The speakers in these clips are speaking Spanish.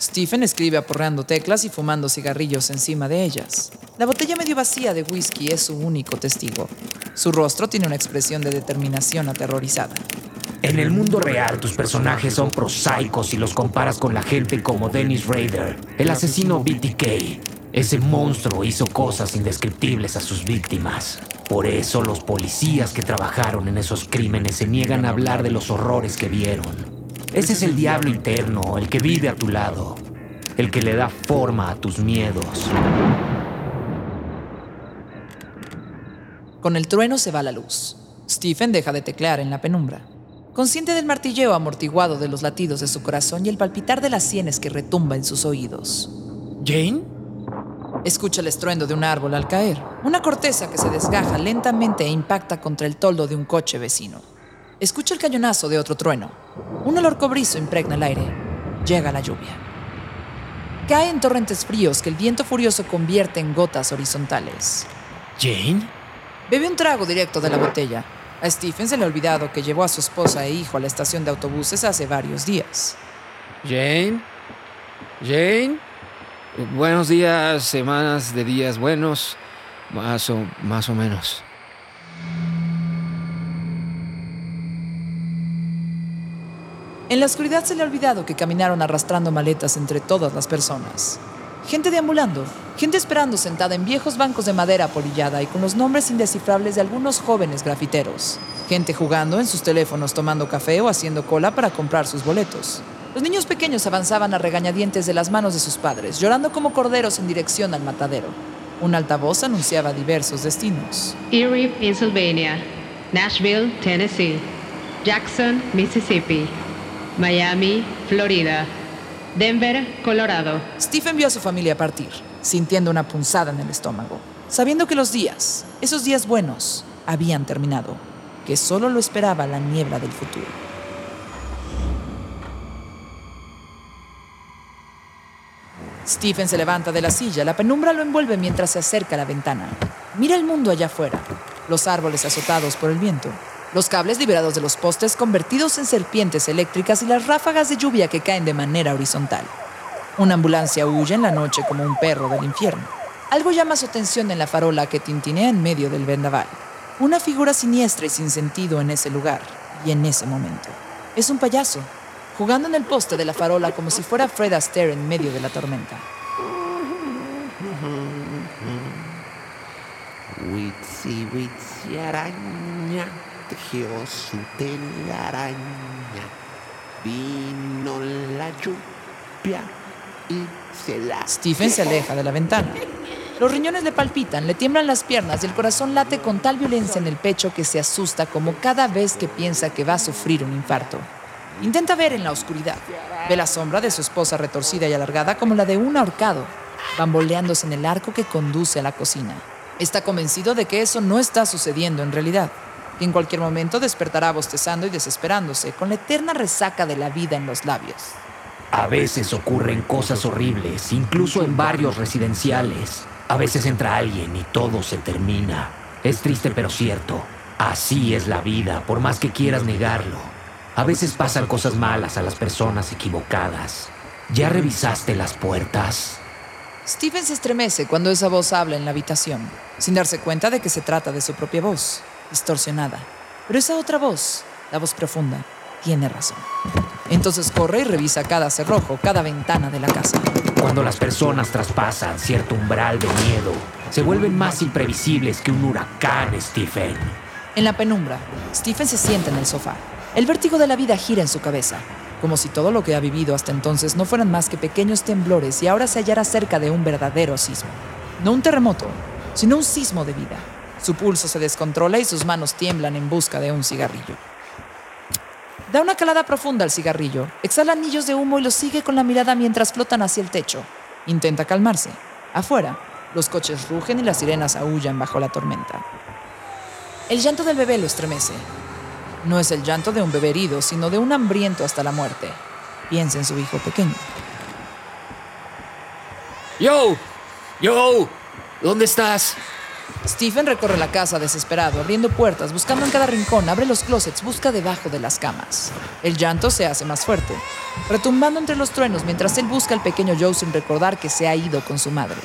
Stephen escribe aporreando teclas y fumando cigarrillos encima de ellas. La botella medio vacía de whisky es su único testigo. Su rostro tiene una expresión de determinación aterrorizada. En el mundo real, tus personajes son prosaicos si los comparas con la gente como Dennis Rader, el asesino BTK. Ese monstruo hizo cosas indescriptibles a sus víctimas. Por eso los policías que trabajaron en esos crímenes se niegan a hablar de los horrores que vieron. Ese es el diablo interno, el que vive a tu lado, el que le da forma a tus miedos. Con el trueno se va la luz. Stephen deja de teclear en la penumbra. Consciente del martilleo amortiguado de los latidos de su corazón y el palpitar de las sienes que retumba en sus oídos. ¿Jane? Escucha el estruendo de un árbol al caer, una corteza que se desgaja lentamente e impacta contra el toldo de un coche vecino. Escucha el cañonazo de otro trueno. Un olor cobrizo impregna el aire. Llega la lluvia. Cae en torrentes fríos que el viento furioso convierte en gotas horizontales. ¿Jane? Bebe un trago directo de la botella. A Stephen se le ha olvidado que llevó a su esposa e hijo a la estación de autobuses hace varios días. ¿Jane? ¿Jane? Buenos días, semanas de días buenos, más o, más o menos. En la oscuridad se le ha olvidado que caminaron arrastrando maletas entre todas las personas. Gente deambulando, gente esperando sentada en viejos bancos de madera apolillada y con los nombres indescifrables de algunos jóvenes grafiteros. Gente jugando en sus teléfonos tomando café o haciendo cola para comprar sus boletos. Los niños pequeños avanzaban a regañadientes de las manos de sus padres, llorando como corderos en dirección al matadero. Un altavoz anunciaba diversos destinos. Erie, Pennsylvania. Nashville, Tennessee. Jackson, Mississippi. Miami, Florida. Denver, Colorado. Stephen vio a su familia partir, sintiendo una punzada en el estómago, sabiendo que los días, esos días buenos, habían terminado, que solo lo esperaba la niebla del futuro. Stephen se levanta de la silla, la penumbra lo envuelve mientras se acerca a la ventana. Mira el mundo allá afuera, los árboles azotados por el viento, los cables liberados de los postes convertidos en serpientes eléctricas y las ráfagas de lluvia que caen de manera horizontal. Una ambulancia huye en la noche como un perro del infierno. Algo llama su atención en la farola que tintinea en medio del vendaval. Una figura siniestra y sin sentido en ese lugar y en ese momento. Es un payaso, jugando en el poste de la farola como si fuera Fred Astaire en medio de la tormenta. Araña, tejió su telaraña. Vino la lluvia y se la... Stephen se aleja de la ventana. Los riñones le palpitan, le tiemblan las piernas y el corazón late con tal violencia en el pecho que se asusta como cada vez que piensa que va a sufrir un infarto. Intenta ver en la oscuridad. Ve la sombra de su esposa retorcida y alargada como la de un ahorcado, bamboleándose en el arco que conduce a la cocina. Está convencido de que eso no está sucediendo en realidad, que en cualquier momento despertará bostezando y desesperándose, con la eterna resaca de la vida en los labios. A veces ocurren cosas horribles, incluso en barrios residenciales. A veces entra alguien y todo se termina. Es triste pero cierto. Así es la vida, por más que quieras negarlo. A veces pasan cosas malas a las personas equivocadas. ¿Ya revisaste las puertas? Stephen se estremece cuando esa voz habla en la habitación, sin darse cuenta de que se trata de su propia voz, distorsionada. Pero esa otra voz, la voz profunda, tiene razón. Entonces corre y revisa cada cerrojo, cada ventana de la casa. Cuando las personas traspasan cierto umbral de miedo, se vuelven más imprevisibles que un huracán, Stephen. En la penumbra, Stephen se sienta en el sofá. El vértigo de la vida gira en su cabeza, como si todo lo que ha vivido hasta entonces no fueran más que pequeños temblores y ahora se hallara cerca de un verdadero sismo. No un terremoto, sino un sismo de vida. Su pulso se descontrola y sus manos tiemblan en busca de un cigarrillo. Da una calada profunda al cigarrillo, exhala anillos de humo y los sigue con la mirada mientras flotan hacia el techo. Intenta calmarse. Afuera, los coches rugen y las sirenas aullan bajo la tormenta. El llanto del bebé lo estremece. No es el llanto de un bebé herido, sino de un hambriento hasta la muerte. Piensa en su hijo pequeño. ¡Yo! ¡Yo! ¿Dónde estás? Stephen recorre la casa desesperado, abriendo puertas, buscando en cada rincón, abre los closets, busca debajo de las camas. El llanto se hace más fuerte, retumbando entre los truenos mientras él busca al pequeño Joe sin recordar que se ha ido con su madre.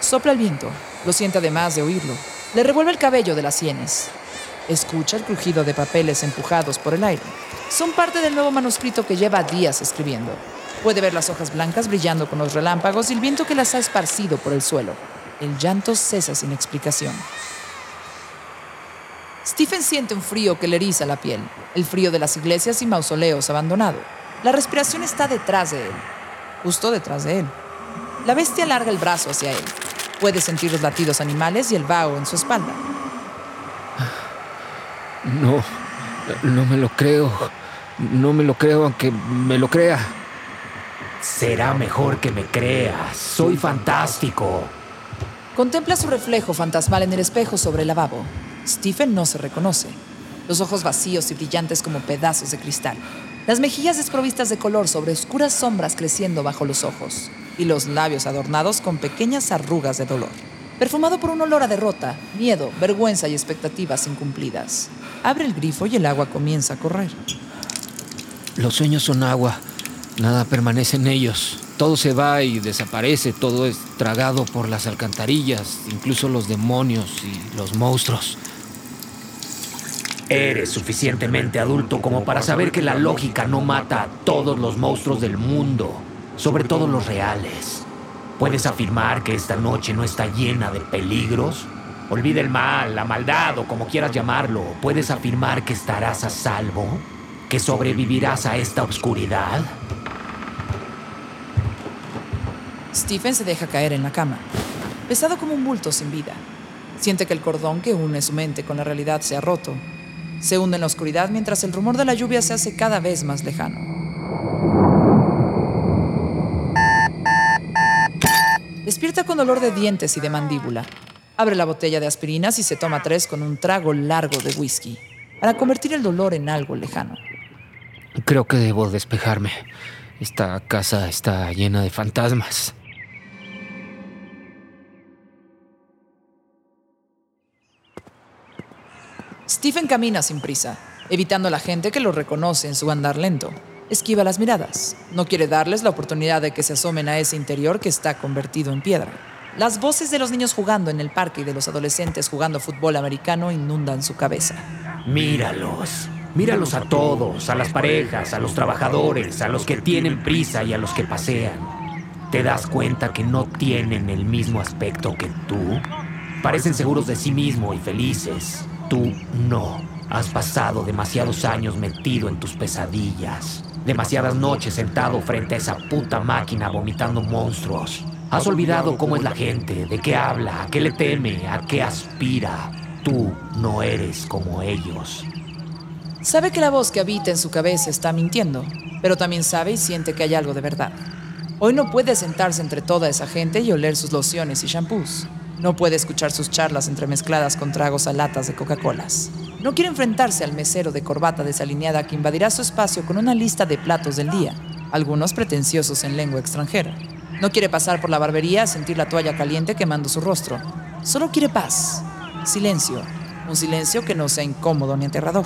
Sopla el viento, lo siente además de oírlo. Le revuelve el cabello de las sienes. Escucha el crujido de papeles empujados por el aire. Son parte del nuevo manuscrito que lleva días escribiendo. Puede ver las hojas blancas brillando con los relámpagos y el viento que las ha esparcido por el suelo. El llanto cesa sin explicación. Stephen siente un frío que le eriza la piel, el frío de las iglesias y mausoleos abandonados. La respiración está detrás de él, justo detrás de él. La bestia alarga el brazo hacia él. Puede sentir los latidos animales y el vaho en su espalda. No, no me lo creo. No me lo creo aunque me lo crea. Será mejor que me creas. Soy fantástico. Contempla su reflejo fantasmal en el espejo sobre el lavabo. Stephen no se reconoce. Los ojos vacíos y brillantes como pedazos de cristal. Las mejillas desprovistas de color sobre oscuras sombras creciendo bajo los ojos. Y los labios adornados con pequeñas arrugas de dolor. Perfumado por un olor a derrota, miedo, vergüenza y expectativas incumplidas. Abre el grifo y el agua comienza a correr. Los sueños son agua. Nada permanece en ellos. Todo se va y desaparece. Todo es tragado por las alcantarillas, incluso los demonios y los monstruos. Eres suficientemente adulto como para saber que la lógica no mata a todos los monstruos del mundo, sobre todo los reales. ¿Puedes afirmar que esta noche no está llena de peligros? Olvida el mal, la maldad o como quieras llamarlo. ¿Puedes afirmar que estarás a salvo? ¿Que sobrevivirás a esta oscuridad? Stephen se deja caer en la cama, pesado como un bulto sin vida. Siente que el cordón que une su mente con la realidad se ha roto. Se hunde en la oscuridad mientras el rumor de la lluvia se hace cada vez más lejano. Despierta con dolor de dientes y de mandíbula. Abre la botella de aspirinas y se toma tres con un trago largo de whisky, para convertir el dolor en algo lejano. Creo que debo despejarme. Esta casa está llena de fantasmas. Stephen camina sin prisa, evitando a la gente que lo reconoce en su andar lento. Esquiva las miradas. No quiere darles la oportunidad de que se asomen a ese interior que está convertido en piedra. Las voces de los niños jugando en el parque y de los adolescentes jugando fútbol americano inundan su cabeza. Míralos. Míralos a todos, a las parejas, a los trabajadores, a los que tienen prisa y a los que pasean. ¿Te das cuenta que no tienen el mismo aspecto que tú? Parecen seguros de sí mismos y felices. Tú no. Has pasado demasiados años metido en tus pesadillas. Demasiadas noches sentado frente a esa puta máquina vomitando monstruos. Has olvidado cómo es la gente, de qué habla, a qué le teme, a qué aspira. Tú no eres como ellos. Sabe que la voz que habita en su cabeza está mintiendo, pero también sabe y siente que hay algo de verdad. Hoy no puede sentarse entre toda esa gente y oler sus lociones y shampoos. No puede escuchar sus charlas entremezcladas con tragos a latas de Coca-Colas. No quiere enfrentarse al mesero de corbata desalineada que invadirá su espacio con una lista de platos del día, algunos pretenciosos en lengua extranjera. No quiere pasar por la barbería a sentir la toalla caliente quemando su rostro. Solo quiere paz, silencio, un silencio que no sea incómodo ni aterrador.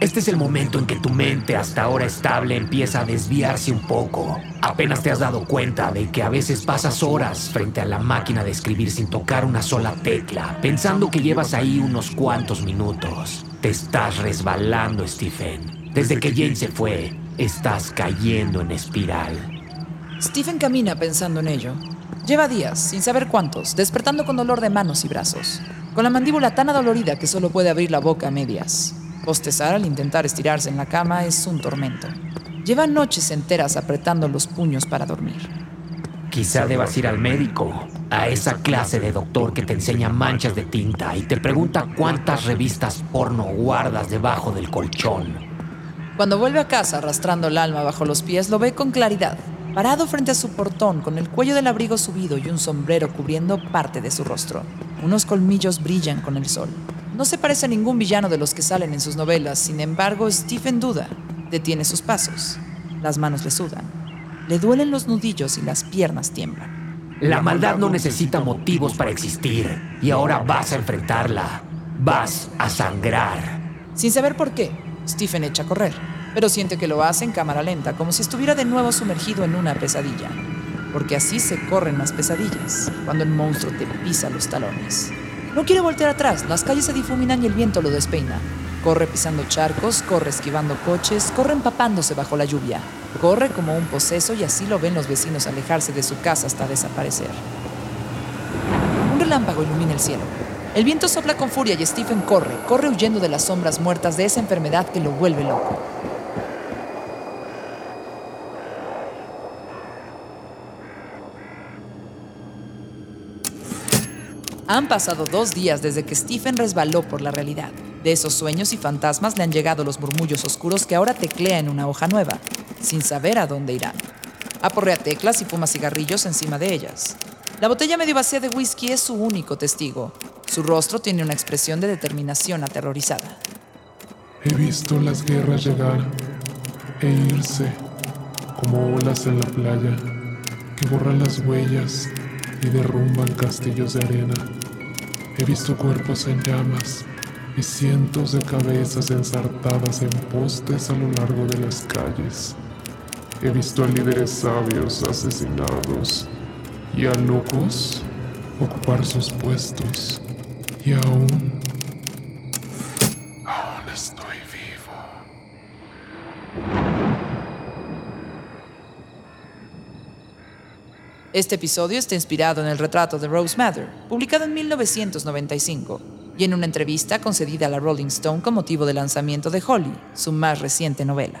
Este es el momento en que tu mente, hasta ahora estable, empieza a desviarse un poco. Apenas te has dado cuenta de que a veces pasas horas frente a la máquina de escribir sin tocar una sola tecla, pensando que llevas ahí unos cuantos minutos. Te estás resbalando, Stephen. Desde que Jane se fue, estás cayendo en espiral. Stephen camina pensando en ello. Lleva días, sin saber cuántos, despertando con dolor de manos y brazos, con la mandíbula tan adolorida que solo puede abrir la boca a medias. Bostezar al intentar estirarse en la cama es un tormento. Lleva noches enteras apretando los puños para dormir. Quizá debas ir al médico, a esa clase de doctor que te enseña manchas de tinta y te pregunta cuántas revistas porno guardas debajo del colchón. Cuando vuelve a casa arrastrando el alma bajo los pies, lo ve con claridad, parado frente a su portón con el cuello del abrigo subido y un sombrero cubriendo parte de su rostro. Unos colmillos brillan con el sol. No se parece a ningún villano de los que salen en sus novelas, sin embargo, Stephen duda. Detiene sus pasos. Las manos le sudan. Le duelen los nudillos y las piernas tiemblan. La maldad no necesita motivos para existir y ahora vas a enfrentarla. Vas a sangrar. Sin saber por qué, Stephen echa a correr, pero siente que lo hace en cámara lenta, como si estuviera de nuevo sumergido en una pesadilla. Porque así se corren las pesadillas, cuando el monstruo te pisa los talones. No quiere voltear atrás, las calles se difuminan y el viento lo despeina. Corre pisando charcos, corre esquivando coches, corre empapándose bajo la lluvia. Corre como un poseso y así lo ven los vecinos alejarse de su casa hasta desaparecer. Un relámpago ilumina el cielo. El viento sopla con furia y Stephen corre, corre huyendo de las sombras muertas de esa enfermedad que lo vuelve loco. Han pasado dos días desde que Stephen resbaló por la realidad. De esos sueños y fantasmas le han llegado los murmullos oscuros que ahora teclea en una hoja nueva, sin saber a dónde irán. Aporrea teclas y fuma cigarrillos encima de ellas. La botella medio vacía de whisky es su único testigo. Su rostro tiene una expresión de determinación aterrorizada. He visto las guerras llegar e irse como olas en la playa que borran las huellas y derrumban castillos de arena. He visto cuerpos en llamas y cientos de cabezas ensartadas en postes a lo largo de las calles. He visto a líderes sabios asesinados y a locos ocupar sus puestos. Y aún, Este episodio está inspirado en el retrato de Rose Mather, publicado en 1995, y en una entrevista concedida a la Rolling Stone con motivo del lanzamiento de Holly, su más reciente novela.